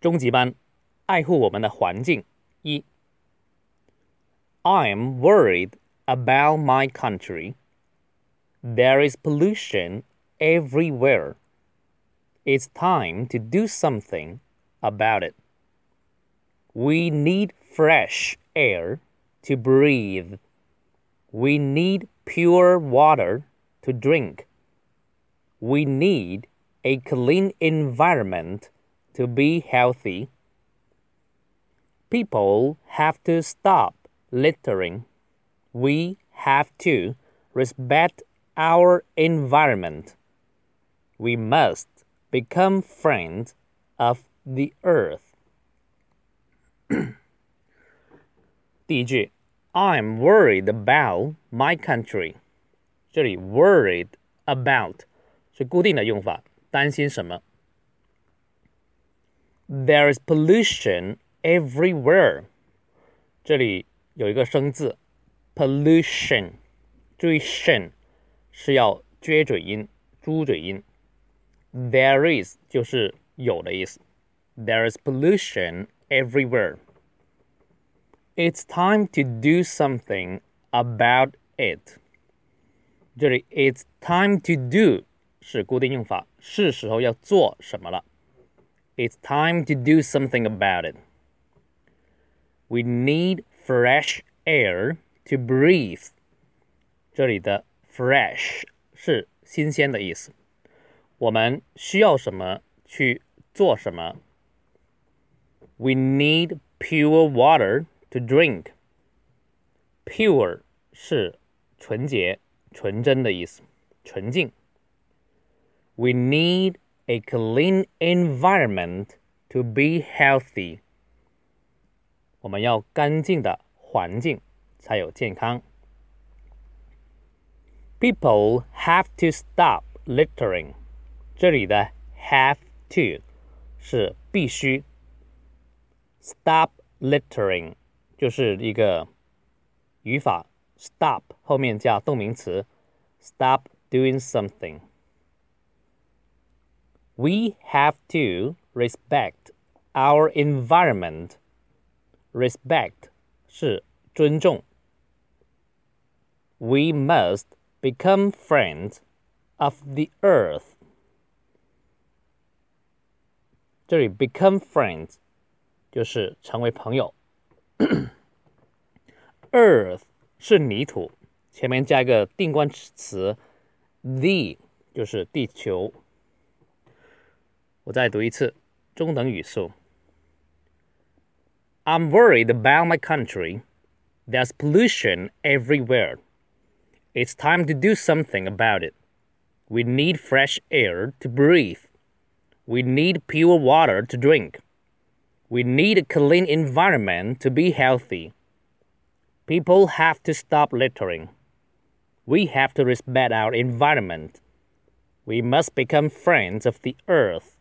中级班，爱护我们的环境。一，I'm worried about my country. There is pollution everywhere. It's time to do something about it. We need fresh air to breathe. We need pure water to drink. We need a clean environment to be healthy. People have to stop littering. We have to respect our environment. We must become friends of the earth. 第一句，I'm worried about my country。这里 worried about 是固定的用法，担心什么 ？There is pollution everywhere。这里有一个生字，pollution，注意 shin 是要撅嘴音、猪嘴音。There is 就是有的意思。There is pollution everywhere. It's time to do something about it. 这里 "It's time to do" 是固定用法，是时候要做什么了。 It's time to do something about it. We need fresh air to breathe. 这里的 fresh 是新鲜的意思。我们需要什么去做什么。We need pure water to drink. Pure 是纯洁、纯真的意思，纯净。We need a clean environment to be healthy. 我们要干净的环境才有健康。People have to stop littering. 这里的 have to 是必须。Stop littering 就是一个语法，stop 后面加动名词，stop doing something。 We have to respect our environment. Respect 是尊重。We must become friends of the earth. 这里 become friends 就是成为朋友。Earth 是泥土，前面加一个定冠词 the，就是地球。 我再读一次中等语速。I'm worried about my country. There's pollution everywhere. It's time to do something about it. We need fresh air to breathe. We need pure water to drink. We need a clean environment to be healthy. People have to stop littering. We have to respect our environment. We must become friends of the earth.